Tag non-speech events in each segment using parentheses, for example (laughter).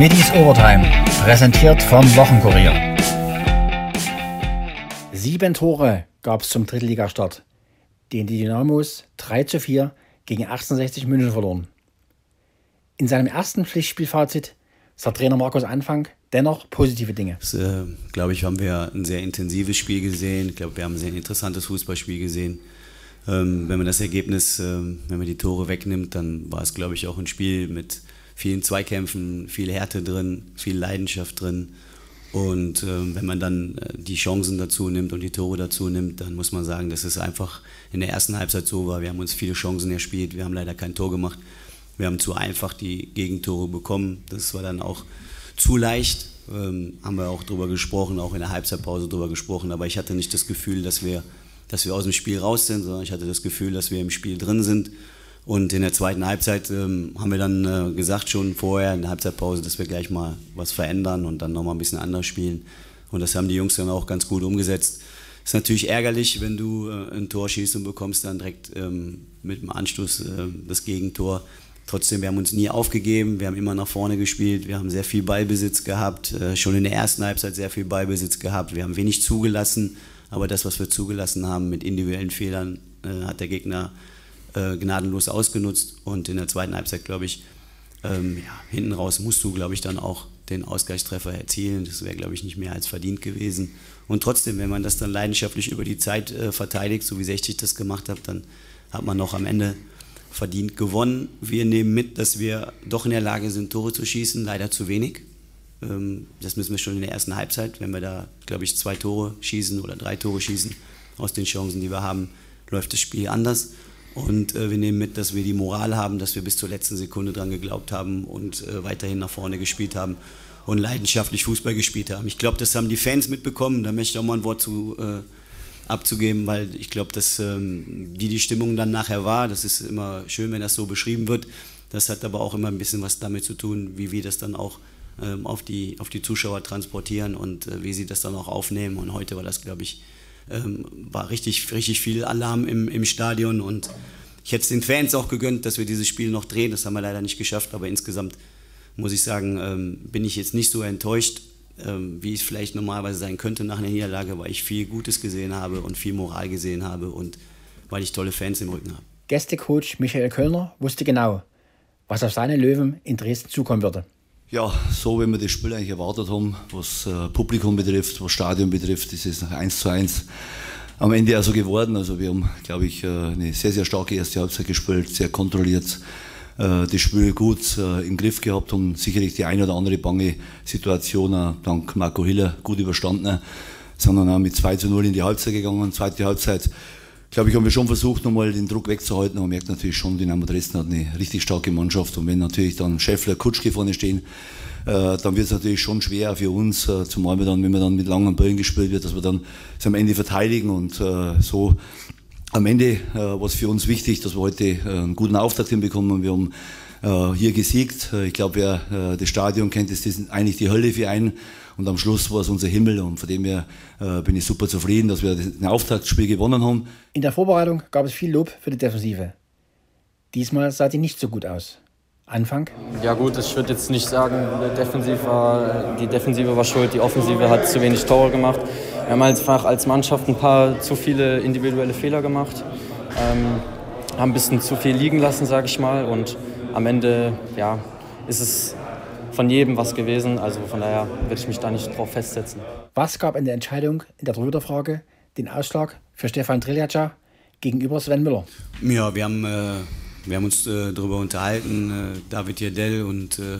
Middies Overtime, präsentiert vom Wochenkurier. Sieben Tore gab es zum Drittligastart, den die Dynamos 3 zu 4 gegen 1860 München verloren. In seinem ersten Pflichtspielfazit sagt Trainer Markus Anfang dennoch positive Dinge. Das, äh, glaube ich, haben wir ein sehr intensives Spiel gesehen. Ich glaube, wir haben ein sehr interessantes Fußballspiel gesehen. Ähm, wenn man das Ergebnis, äh, wenn man die Tore wegnimmt, dann war es, glaube ich, auch ein Spiel mit vielen Zweikämpfen, viel Härte drin, viel Leidenschaft drin. Und äh, wenn man dann äh, die Chancen dazu nimmt und die Tore dazu nimmt, dann muss man sagen, dass es einfach in der ersten Halbzeit so war. Wir haben uns viele Chancen erspielt, wir haben leider kein Tor gemacht. Wir haben zu einfach die Gegentore bekommen. Das war dann auch zu leicht. Ähm, haben wir auch drüber gesprochen, auch in der Halbzeitpause drüber gesprochen. Aber ich hatte nicht das Gefühl, dass wir, dass wir aus dem Spiel raus sind, sondern ich hatte das Gefühl, dass wir im Spiel drin sind und in der zweiten Halbzeit ähm, haben wir dann äh, gesagt, schon vorher in der Halbzeitpause, dass wir gleich mal was verändern und dann nochmal ein bisschen anders spielen. Und das haben die Jungs dann auch ganz gut umgesetzt. Ist natürlich ärgerlich, wenn du äh, ein Tor schießt und bekommst dann direkt ähm, mit dem Anstoß äh, das Gegentor. Trotzdem, wir haben uns nie aufgegeben, wir haben immer nach vorne gespielt, wir haben sehr viel Ballbesitz gehabt, äh, schon in der ersten Halbzeit sehr viel Ballbesitz gehabt, wir haben wenig zugelassen, aber das, was wir zugelassen haben mit individuellen Fehlern, äh, hat der Gegner äh, gnadenlos ausgenutzt. Und in der zweiten Halbzeit, glaube ich, ähm, ja, hinten raus musst du, glaube ich, dann auch den Ausgleichstreffer erzielen. Das wäre, glaube ich, nicht mehr als verdient gewesen. Und trotzdem, wenn man das dann leidenschaftlich über die Zeit äh, verteidigt, so wie 60 das gemacht hat, dann hat man noch am Ende verdient gewonnen. Wir nehmen mit, dass wir doch in der Lage sind, Tore zu schießen, leider zu wenig. Ähm, das müssen wir schon in der ersten Halbzeit, wenn wir da, glaube ich, zwei Tore schießen oder drei Tore schießen aus den Chancen, die wir haben, läuft das Spiel anders. Und äh, wir nehmen mit, dass wir die Moral haben, dass wir bis zur letzten Sekunde dran geglaubt haben und äh, weiterhin nach vorne gespielt haben und leidenschaftlich Fußball gespielt haben. Ich glaube, das haben die Fans mitbekommen. Da möchte ich auch mal ein Wort zu äh, abzugeben, weil ich glaube, dass ähm, wie die Stimmung dann nachher war, das ist immer schön, wenn das so beschrieben wird. Das hat aber auch immer ein bisschen was damit zu tun, wie wir das dann auch ähm, auf, die, auf die Zuschauer transportieren und äh, wie sie das dann auch aufnehmen. Und heute war das, glaube ich, ähm, war richtig, richtig viel Alarm im, im Stadion und ich hätte es den Fans auch gegönnt, dass wir dieses Spiel noch drehen. Das haben wir leider nicht geschafft, aber insgesamt muss ich sagen, ähm, bin ich jetzt nicht so enttäuscht, ähm, wie es vielleicht normalerweise sein könnte nach einer Niederlage, weil ich viel Gutes gesehen habe und viel Moral gesehen habe und weil ich tolle Fans im Rücken habe. Gästecoach Michael Kölner wusste genau, was auf seine Löwen in Dresden zukommen würde. Ja, so wie wir das Spiel eigentlich erwartet haben, was äh, Publikum betrifft, was Stadion betrifft, ist es 1 zu 1 am Ende auch so geworden. Also wir haben, glaube ich, äh, eine sehr, sehr starke erste Halbzeit gespielt, sehr kontrolliert äh, das Spiel gut im Griff gehabt und sicherlich die eine oder andere bange Situation dank Marco Hiller gut überstanden. Sind dann auch mit 2 zu 0 in die Halbzeit gegangen. Zweite Halbzeit glaube ich, haben wir schon versucht, nochmal den Druck wegzuhalten. Man merkt natürlich schon, Dynamo Dresden hat eine richtig starke Mannschaft. Und wenn natürlich dann Schäffler, Kutschke vorne stehen, äh, dann wird es natürlich schon schwer für uns, äh, zumal wir dann, wenn man dann mit langen Bällen gespielt wird, dass wir dann es am Ende verteidigen und äh, so am Ende äh, war es für uns wichtig, dass wir heute äh, einen guten Auftakt hinbekommen. Wir haben hier gesiegt. Äh, ich glaube, wer äh, das Stadion kennt, ist das eigentlich die Hölle für einen. Und am Schluss war es unser Himmel und von dem her äh, bin ich super zufrieden, dass wir ein Auftaktspiel gewonnen haben. In der Vorbereitung gab es viel Lob für die Defensive. Diesmal sah die nicht so gut aus. Anfang? Ja gut, ich würde jetzt nicht sagen, Defensiv war, die Defensive war schuld, die Offensive hat zu wenig Tore gemacht. Wir haben einfach als Mannschaft ein paar zu viele individuelle Fehler gemacht, ähm, haben ein bisschen zu viel liegen lassen, sage ich mal. Und am Ende ja, ist es von jedem was gewesen. Also von daher würde ich mich da nicht drauf festsetzen. Was gab in der Entscheidung in der Torhüterfrage den Ausschlag für Stefan Triljaca gegenüber Sven Müller? Ja, wir haben, äh, wir haben uns äh, darüber unterhalten, äh, David Jerdell und, äh,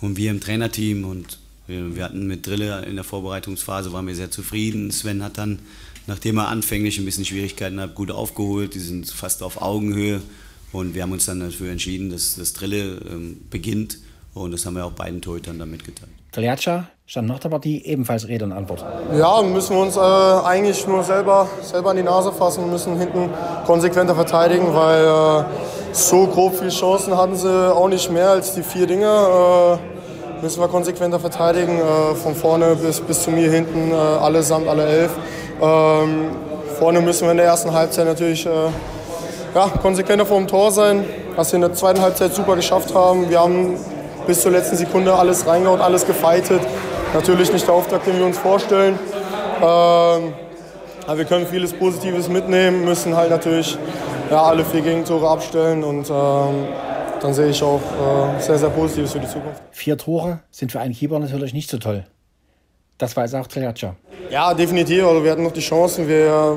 und wir im Trainerteam. Und wir, wir hatten mit Drille in der Vorbereitungsphase, waren wir sehr zufrieden. Sven hat dann, nachdem er anfänglich ein bisschen Schwierigkeiten hat, gut aufgeholt. Die sind fast auf Augenhöhe. Und wir haben uns dann dafür entschieden, dass das Drille ähm, beginnt und das haben wir auch beiden Torhütern dann mitgeteilt. Taljatscha stand nach der Partie ebenfalls Rede und Antwort. Ja, müssen wir uns äh, eigentlich nur selber, selber an die Nase fassen müssen hinten konsequenter verteidigen, weil äh, so grob viele Chancen hatten sie auch nicht mehr als die vier Dinge. Äh, müssen wir konsequenter verteidigen, äh, von vorne bis, bis zu mir hinten, äh, allesamt, alle elf. Ähm, vorne müssen wir in der ersten Halbzeit natürlich äh, ja, konsequenter vor dem Tor sein, was wir in der zweiten Halbzeit super geschafft haben. Wir haben bis zur letzten Sekunde alles reingehauen, alles gefeitet. Natürlich nicht der Auftakt, den wir uns vorstellen. Ähm, aber wir können vieles Positives mitnehmen, müssen halt natürlich ja, alle vier Gegentore abstellen und ähm, dann sehe ich auch äh, sehr, sehr Positives für die Zukunft. Vier Tore sind für einen Keeper natürlich nicht so toll. Das weiß auch Teljatscha. Ja, definitiv. Also wir hatten noch die Chancen. Wir,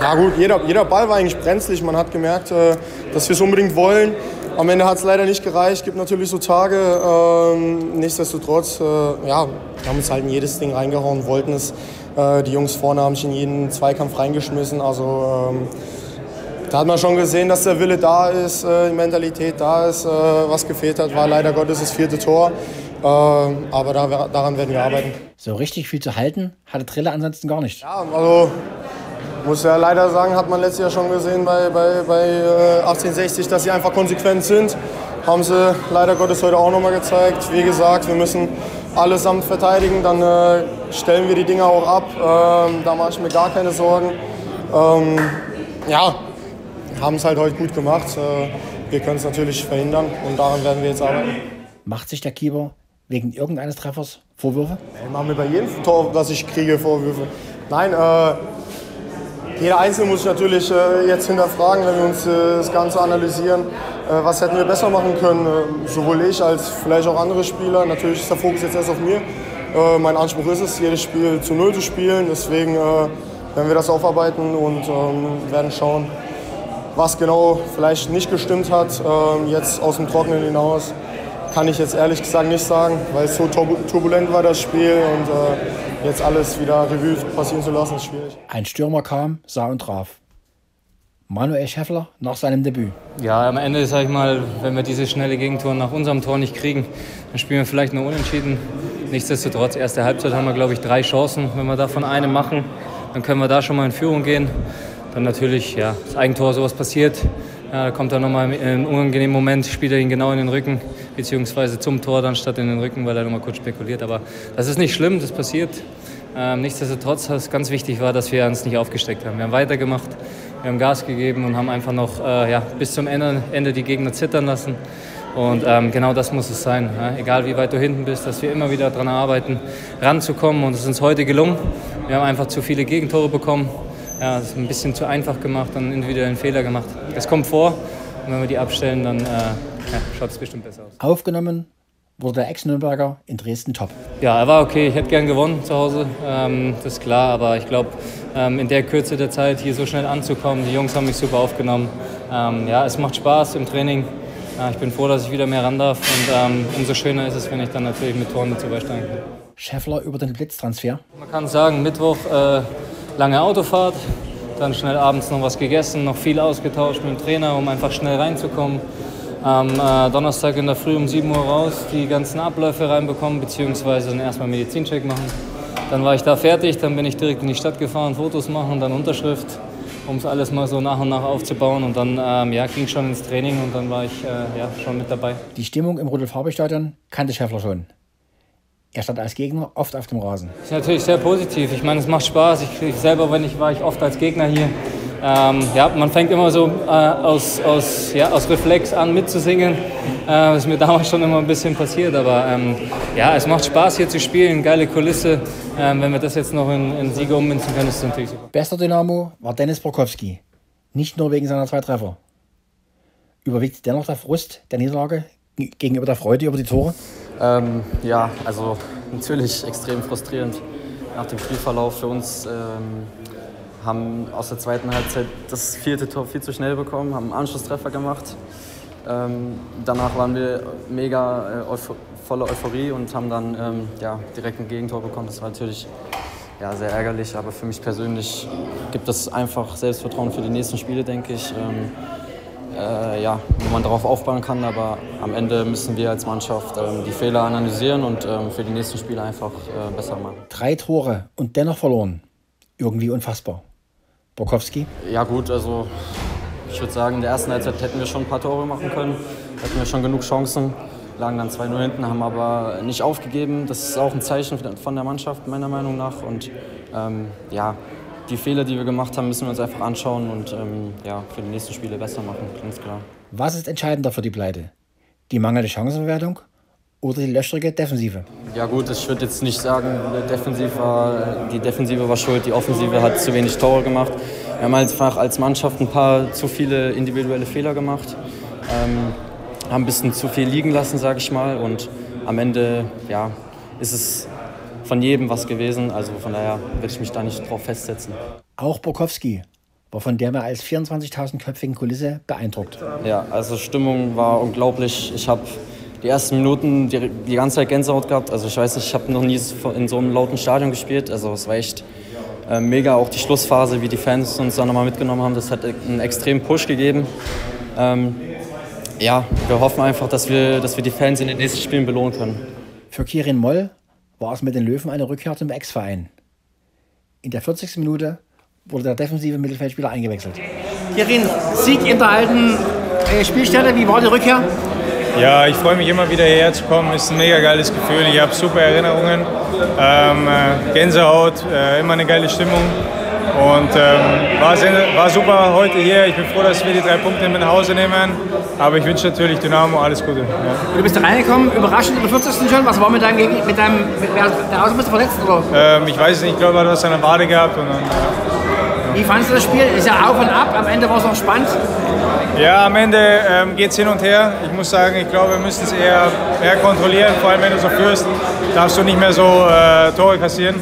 ja gut, jeder, jeder Ball war eigentlich brenzlig. Man hat gemerkt, äh, dass wir es unbedingt wollen. Am Ende hat es leider nicht gereicht. Gibt natürlich so Tage. Ähm, nichtsdestotrotz, äh, ja, wir haben uns halt in jedes Ding reingehauen, wollten es. Äh, die Jungs vorne haben sich in jeden Zweikampf reingeschmissen. Also ähm, da hat man schon gesehen, dass der Wille da ist, äh, die Mentalität da ist. Was gefehlt hat, war leider Gottes das vierte Tor. Ähm, aber da, daran werden wir arbeiten. So richtig viel zu halten hatte Triller ansonsten gar nicht. Ja, also muss ja leider sagen, hat man letztes Jahr schon gesehen bei, bei, bei 1860, dass sie einfach konsequent sind. Haben sie leider Gottes heute auch nochmal gezeigt. Wie gesagt, wir müssen allesamt verteidigen, dann äh, stellen wir die Dinger auch ab. Ähm, da mache ich mir gar keine Sorgen. Ähm, ja, haben es halt heute gut gemacht. Äh, wir können es natürlich verhindern und daran werden wir jetzt arbeiten. Macht sich der Keeper wegen irgendeines Treffers Vorwürfe? Ich mache mir bei jedem Tor, das ich kriege, Vorwürfe. Nein, äh, jeder Einzelne muss sich natürlich äh, jetzt hinterfragen, wenn wir uns äh, das Ganze analysieren. Äh, was hätten wir besser machen können? Äh, sowohl ich als vielleicht auch andere Spieler. Natürlich ist der Fokus jetzt erst auf mir. Äh, mein Anspruch ist es, jedes Spiel zu Null zu spielen. Deswegen werden wir das aufarbeiten und ähm, werden schauen, was genau vielleicht nicht gestimmt hat. Ähm, jetzt aus dem Trockenen hinaus kann ich jetzt ehrlich gesagt nicht sagen, weil es so turbulent war das Spiel und äh, jetzt alles wieder Revue passieren zu lassen ist schwierig. Ein Stürmer kam, sah und traf. Manuel Schäffler nach seinem Debüt. Ja, am Ende, sag ich mal, wenn wir diese schnelle Gegentor nach unserem Tor nicht kriegen, dann spielen wir vielleicht nur unentschieden. Nichtsdestotrotz, erste Halbzeit haben wir, glaube ich, drei Chancen. Wenn wir davon eine machen, dann können wir da schon mal in Führung gehen. Dann natürlich, ja, das Eigentor, sowas passiert. Ja, da kommt er nochmal in einem unangenehmen Moment, spielt er ihn genau in den Rücken, beziehungsweise zum Tor dann statt in den Rücken, weil er nochmal kurz spekuliert. Aber das ist nicht schlimm, das passiert. Ähm, nichtsdestotrotz, was ganz wichtig war, dass wir uns nicht aufgesteckt haben. Wir haben weitergemacht, wir haben Gas gegeben und haben einfach noch äh, ja, bis zum Ende, Ende die Gegner zittern lassen. Und ähm, genau das muss es sein. Ja? Egal wie weit du hinten bist, dass wir immer wieder daran arbeiten, ranzukommen. Und es ist uns heute gelungen. Wir haben einfach zu viele Gegentore bekommen ja, das ist ein bisschen zu einfach gemacht, dann individuellen Fehler gemacht. Das kommt vor und wenn wir die abstellen, dann äh, ja, schaut es bestimmt besser aus. Aufgenommen wurde der Ex-Nürnberger in Dresden top. Ja, er war okay. Ich hätte gern gewonnen zu Hause, ähm, das ist klar. Aber ich glaube, ähm, in der Kürze der Zeit hier so schnell anzukommen, die Jungs haben mich super aufgenommen. Ähm, ja, es macht Spaß im Training. Ja, ich bin froh, dass ich wieder mehr ran darf. Und ähm, umso schöner ist es, wenn ich dann natürlich mit Toren dazu beisteigen kann. Scheffler über den Blitztransfer. Man kann sagen, Mittwoch äh, lange Autofahrt, dann schnell abends noch was gegessen, noch viel ausgetauscht mit dem Trainer, um einfach schnell reinzukommen. Am äh, Donnerstag in der Früh um 7 Uhr raus, die ganzen Abläufe reinbekommen, beziehungsweise dann erstmal Medizincheck machen. Dann war ich da fertig, dann bin ich direkt in die Stadt gefahren, Fotos machen, dann Unterschrift, um es alles mal so nach und nach aufzubauen. Und dann ähm, ja, ging schon ins Training und dann war ich äh, ja, schon mit dabei. Die Stimmung im Rudolf-Farbe-Stadion kannte Schäffler schon. Er stand als Gegner oft auf dem Rasen. Das ist natürlich sehr positiv. Ich meine, es macht Spaß. Ich, ich selber, wenn ich war, ich oft als Gegner hier. Ähm, ja, man fängt immer so äh, aus, aus, ja, aus Reflex an mitzusingen. Äh, das ist mir (laughs) damals schon immer ein bisschen passiert. Aber ähm, ja, es macht Spaß hier zu spielen. Geile Kulisse. Ähm, wenn wir das jetzt noch in, in Siege ummünzen können, ist es natürlich super. Bester Dynamo war Dennis Brokowski. Nicht nur wegen seiner zwei Treffer. Überwiegt dennoch der Frust der Niederlage gegenüber der Freude über die Tore? Ähm, ja, also natürlich extrem frustrierend nach dem Spielverlauf für uns. Haben aus der zweiten Halbzeit das vierte Tor viel zu schnell bekommen, haben einen Anschlusstreffer gemacht. Ähm, danach waren wir mega äh, euph voller Euphorie und haben dann ähm, ja, direkt ein Gegentor bekommen. Das war natürlich ja, sehr ärgerlich, aber für mich persönlich gibt es einfach Selbstvertrauen für die nächsten Spiele, denke ich. Ähm, äh, ja, wo man darauf aufbauen kann. Aber am Ende müssen wir als Mannschaft ähm, die Fehler analysieren und ähm, für die nächsten Spiele einfach äh, besser machen. Drei Tore und dennoch verloren. Irgendwie unfassbar. Borkowski? Ja gut, also ich würde sagen, in der ersten Halbzeit hätten wir schon ein paar Tore machen können. Hätten wir schon genug Chancen. Lagen dann 2-0 hinten, haben aber nicht aufgegeben. Das ist auch ein Zeichen von der Mannschaft, meiner Meinung nach. Und ähm, ja, die Fehler, die wir gemacht haben, müssen wir uns einfach anschauen und ähm, ja, für die nächsten Spiele besser machen, ganz klar. Was ist entscheidender für die Pleite? Die mangelnde Chancenverwertung oder die löchrige Defensive? Ja gut, ich würde jetzt nicht sagen, defensiv war, die Defensive war schuld, die Offensive hat zu wenig Tore gemacht. Wir haben einfach als Mannschaft ein paar zu viele individuelle Fehler gemacht, ähm, haben ein bisschen zu viel liegen lassen, sage ich mal. Und am Ende ja, ist es von jedem was gewesen. Also von daher will ich mich da nicht drauf festsetzen. Auch Borkowski war von der mehr als 24.000 köpfigen Kulisse beeindruckt. Ja, also Stimmung war unglaublich. Ich habe die ersten Minuten die, die ganze Zeit Gänsehaut gehabt. Also ich weiß nicht, ich habe noch nie in so einem lauten Stadion gespielt. Also es war echt äh, mega. Auch die Schlussphase, wie die Fans uns da nochmal mitgenommen haben, das hat einen extremen Push gegeben. Ähm, ja, wir hoffen einfach, dass wir, dass wir die Fans in den nächsten Spielen belohnen können. Für Kirin Moll war es mit den Löwen eine Rückkehr zum Ex-Verein. In der 40. Minute wurde der defensive Mittelfeldspieler eingewechselt. Kirin, Sieg in der alten äh, Spielstelle, wie war die Rückkehr? Ja, ich freue mich immer wieder hierher zu kommen. Ist ein mega geiles Gefühl. Ich habe super Erinnerungen. Ähm, äh, Gänsehaut, äh, immer eine geile Stimmung. Und ähm, war, sehr, war super heute hier. Ich bin froh, dass wir die drei Punkte mit nach Hause nehmen. Aber ich wünsche natürlich Dynamo alles Gute. Ja. Du bist reingekommen, überraschend in der 40. schon. Was war mit deinem Gegner? Mit deinem, mit, der Außen bist du verletzt? Oder? Ähm, ich weiß nicht, ich glaube, du hast eine Wade gehabt. Und dann, ja. Wie fandest du das Spiel? Ist ja auf und ab. Am Ende war es noch spannend. Ja, am Ende ähm, geht es hin und her. Ich muss sagen, ich glaube, wir müssen es eher, eher kontrollieren. Vor allem, wenn du so führst, darfst du nicht mehr so äh, Tore kassieren.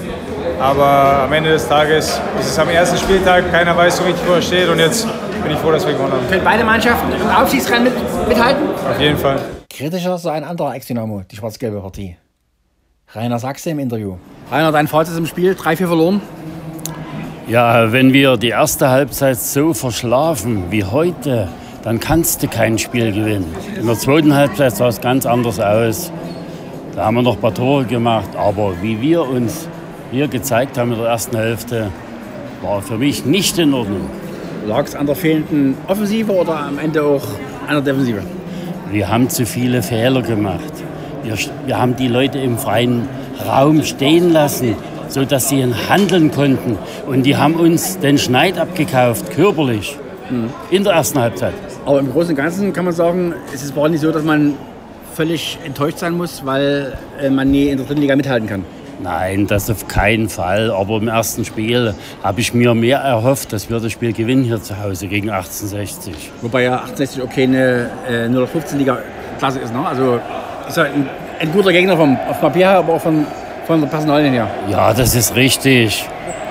Aber am Ende des Tages ist es am ersten Spieltag, keiner weiß so richtig, wo er steht. Und jetzt bin ich froh, dass wir gewonnen haben. Können beide Mannschaften im Aufstiegsrennen mit, mithalten? Auf jeden Fall. Kritischer sei ein anderer Ex-Dynamo, die schwarz-gelbe Partie. Rainer Sachse im Interview. Rainer, dein Fazit im Spiel, 3-4 verloren. Ja, wenn wir die erste Halbzeit so verschlafen wie heute, dann kannst du kein Spiel gewinnen. In der zweiten Halbzeit sah es ganz anders aus. Da haben wir noch ein paar Tore gemacht, aber wie wir uns hier gezeigt haben in der ersten Hälfte, war für mich nicht in Ordnung. Lag es an der fehlenden Offensive oder am Ende auch an der Defensive? Wir haben zu viele Fehler gemacht. Wir, wir haben die Leute im freien Raum stehen lassen so dass sie handeln konnten. Und die haben uns den Schneid abgekauft, körperlich, mhm. in der ersten Halbzeit. Aber im Großen und Ganzen kann man sagen, es ist nicht so, dass man völlig enttäuscht sein muss, weil äh, man nie in der dritten Liga mithalten kann. Nein, das auf keinen Fall. Aber im ersten Spiel habe ich mir mehr erhofft, dass wir das Spiel gewinnen hier zu Hause gegen 1860. Wobei ja 1860 okay eine äh, 015 Liga Klasse ist, ne? Also ist ja ein, ein guter Gegner vom, auf Papier, aber auch von, von der Personalien her. Ja, das ist richtig.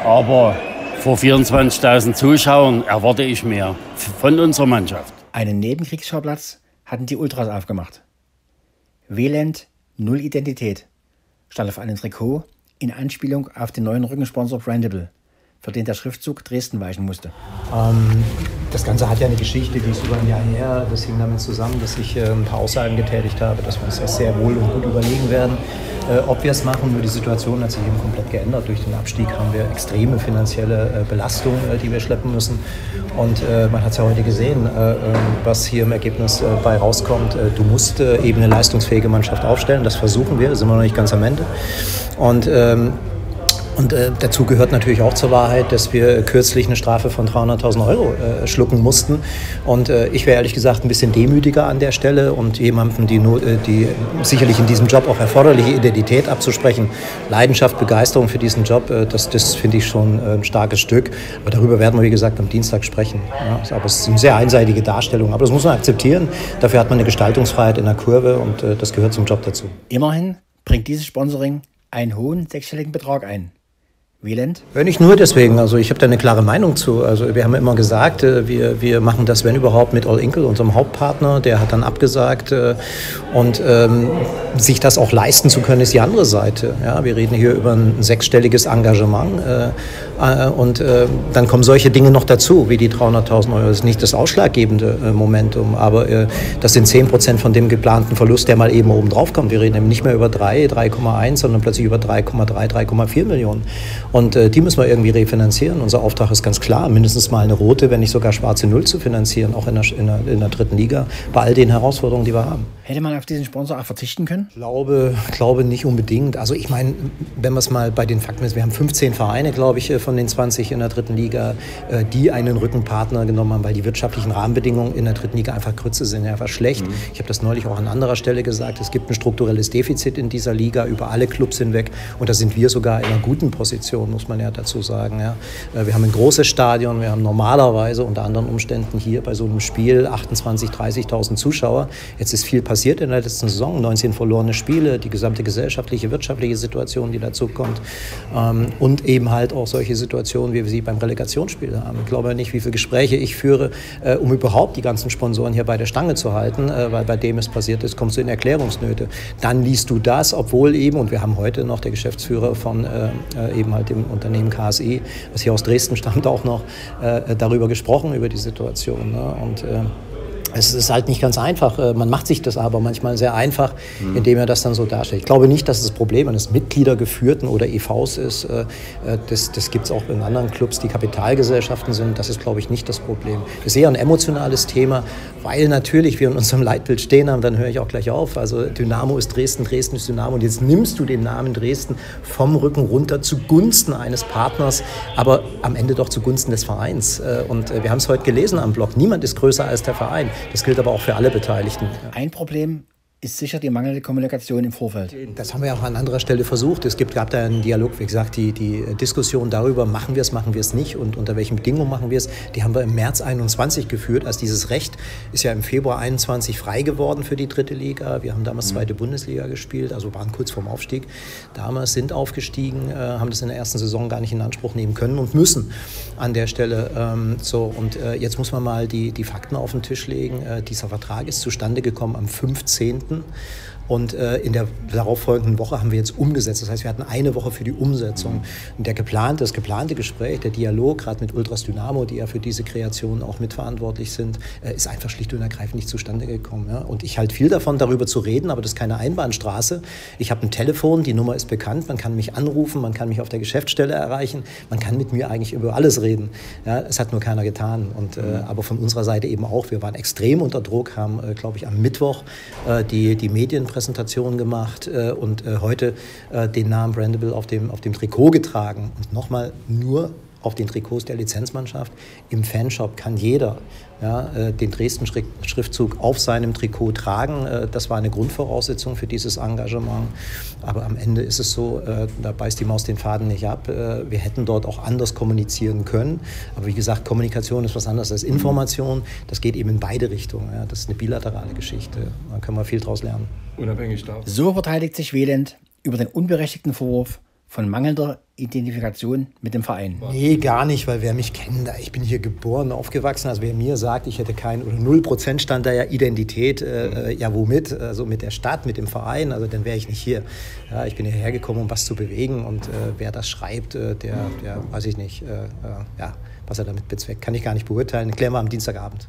Aber vor 24.000 Zuschauern erwarte ich mehr von unserer Mannschaft. Einen Nebenkriegsschauplatz hatten die Ultras aufgemacht. Wieland, null Identität, stand auf einem Trikot in Anspielung auf den neuen Rückensponsor Brandable für den der Schriftzug Dresden weichen musste. Ähm, das Ganze hat ja eine Geschichte, die ist über ein Jahr her. Das hing damit zusammen, dass ich äh, ein paar Aussagen getätigt habe, dass wir uns das sehr wohl und gut überlegen werden, ob wir es machen. Nur die Situation hat sich eben komplett geändert. Durch den Abstieg haben wir extreme finanzielle äh, Belastungen, äh, die wir schleppen müssen. Und äh, man hat es ja heute gesehen, äh, was hier im Ergebnis bei rauskommt. du musst eben eine leistungsfähige Mannschaft aufstellen. Das versuchen wir, sind wir noch nicht ganz am Ende. Und ähm, und äh, dazu gehört natürlich auch zur Wahrheit, dass wir kürzlich eine Strafe von 300.000 Euro äh, schlucken mussten. Und äh, ich wäre ehrlich gesagt ein bisschen demütiger an der Stelle und jemandem, die, äh, die sicherlich in diesem Job auch erforderliche Identität abzusprechen, Leidenschaft, Begeisterung für diesen Job, äh, das, das finde ich schon äh, ein starkes Stück. Aber darüber werden wir, wie gesagt, am Dienstag sprechen. Ja, aber es ist eine sehr einseitige Darstellung. Aber das muss man akzeptieren. Dafür hat man eine Gestaltungsfreiheit in der Kurve und das gehört zum Job dazu. Immerhin bringt dieses Sponsoring einen hohen sechsstelligen Betrag ein. Wieland? Nicht nur deswegen, also ich habe da eine klare Meinung zu. Also wir haben immer gesagt, äh, wir, wir machen das, wenn überhaupt, mit All Inkle, unserem Hauptpartner. Der hat dann abgesagt. Äh, und ähm, sich das auch leisten zu können, ist die andere Seite. Ja, wir reden hier über ein sechsstelliges Engagement. Äh, äh, und äh, dann kommen solche Dinge noch dazu, wie die 300.000 Euro. Das ist nicht das ausschlaggebende Momentum, aber äh, das sind 10 Prozent von dem geplanten Verlust, der mal eben oben drauf kommt. Wir reden eben nicht mehr über 3, 3,1, sondern plötzlich über 3,3, 3,4 Millionen. Und äh, die müssen wir irgendwie refinanzieren. Unser Auftrag ist ganz klar, mindestens mal eine rote, wenn nicht sogar schwarze Null zu finanzieren, auch in der, in der, in der dritten Liga, bei all den Herausforderungen, die wir haben. Hätte man auf diesen Sponsor auch verzichten können? Ich glaube, glaube nicht unbedingt. Also ich meine, wenn wir es mal bei den Fakten ist, wir haben 15 Vereine, glaube ich, von den 20 in der dritten Liga, äh, die einen Rückenpartner genommen haben, weil die wirtschaftlichen Rahmenbedingungen in der dritten Liga einfach Krütze sind, einfach schlecht. Mhm. Ich habe das neulich auch an anderer Stelle gesagt. Es gibt ein strukturelles Defizit in dieser Liga über alle Clubs hinweg und da sind wir sogar in einer guten Position, muss man ja dazu sagen. Ja. Äh, wir haben ein großes Stadion, wir haben normalerweise unter anderen Umständen hier bei so einem Spiel 28.000, 30.000 Zuschauer. Jetzt ist viel passiert in der letzten Saison. 19 verlorene Spiele, die gesamte gesellschaftliche, wirtschaftliche Situation, die dazu kommt. Ähm, und eben halt auch solche Situationen, wie wir sie beim Relegationsspiel haben. Ich glaube nicht, wie viele Gespräche ich führe, äh, um überhaupt die ganzen Sponsoren hier bei der Stange zu halten, äh, weil bei dem es passiert ist, kommst du in Erklärungsnöte. Dann liest du das, obwohl eben, und wir haben heute noch der Geschäftsführer von eben halt dem Unternehmen KSI, was hier aus Dresden stammt, auch noch darüber gesprochen, über die Situation. Ne? Und es ist halt nicht ganz einfach. Äh, man macht sich das aber manchmal sehr einfach, indem er das dann so darstellt. Ich glaube nicht, dass das Problem eines Mitgliedergeführten oder EVs ist. Äh, äh, das, das gibt es auch in anderen Clubs, die Kapitalgesellschaften sind. Das ist, glaube ich, nicht das Problem. Das ist eher ein emotionales Thema, weil natürlich wir in unserem Leitbild stehen haben. Dann höre ich auch gleich auf. Also Dynamo ist Dresden, Dresden ist Dynamo. Und jetzt nimmst du den Namen Dresden vom Rücken runter zugunsten eines Partners, aber am Ende doch zugunsten des Vereins. Und wir haben es heute gelesen am Blog. Niemand ist größer als der Verein. Das gilt aber auch für alle Beteiligten. Ein Problem ist sicher die mangelnde Kommunikation im Vorfeld. Das haben wir auch an anderer Stelle versucht. Es gibt, gab da einen Dialog, wie gesagt, die, die Diskussion darüber, machen wir es, machen wir es nicht und unter welchen Bedingungen machen wir es, die haben wir im März 21 geführt. Also dieses Recht ist ja im Februar 21 frei geworden für die dritte Liga. Wir haben damals mhm. zweite Bundesliga gespielt, also waren kurz vorm Aufstieg. Damals sind aufgestiegen, äh, haben das in der ersten Saison gar nicht in Anspruch nehmen können und müssen an der Stelle. Ähm, so, und äh, jetzt muss man mal die, die Fakten auf den Tisch legen. Äh, dieser Vertrag ist zustande gekommen am 15. Und äh, in der darauffolgenden Woche haben wir jetzt umgesetzt. Das heißt, wir hatten eine Woche für die Umsetzung. Und der geplante, das geplante Gespräch, der Dialog, gerade mit Ultras Dynamo, die ja für diese Kreation auch mitverantwortlich sind, äh, ist einfach schlicht und ergreifend nicht zustande gekommen. Ja? Und ich halte viel davon, darüber zu reden, aber das ist keine Einbahnstraße. Ich habe ein Telefon, die Nummer ist bekannt, man kann mich anrufen, man kann mich auf der Geschäftsstelle erreichen, man kann mit mir eigentlich über alles reden. Ja? Es hat nur keiner getan. Und, äh, aber von unserer Seite eben auch. Wir waren extrem unter Druck, haben, äh, glaube ich, am Mittwoch äh, die, die Medienpräsentation gemacht äh, und äh, heute äh, den Namen Brandable auf dem, auf dem Trikot getragen. Und nochmal nur auf den Trikots der Lizenzmannschaft. Im Fanshop kann jeder ja, äh, den Dresden-Schriftzug auf seinem Trikot tragen. Äh, das war eine Grundvoraussetzung für dieses Engagement. Aber am Ende ist es so, äh, da beißt die Maus den Faden nicht ab. Wir hätten dort auch anders kommunizieren können. Aber wie gesagt, Kommunikation ist was anderes als Information. Das geht eben in beide Richtungen. Das ist eine bilaterale Geschichte. Da können wir viel daraus lernen. Unabhängig davon. So verteidigt sich Wieland über den unberechtigten Vorwurf, von mangelnder Identifikation mit dem Verein? Nee, gar nicht, weil wer mich kennt, ich bin hier geboren, aufgewachsen. Also wer mir sagt, ich hätte kein oder 0% stand da ja Identität, äh, ja womit? Also mit der Stadt, mit dem Verein, also dann wäre ich nicht hier. Ja, ich bin hierher gekommen, um was zu bewegen und äh, wer das schreibt, äh, der, der, weiß ich nicht, äh, äh, ja, was er damit bezweckt, kann ich gar nicht beurteilen. Klären wir am Dienstagabend.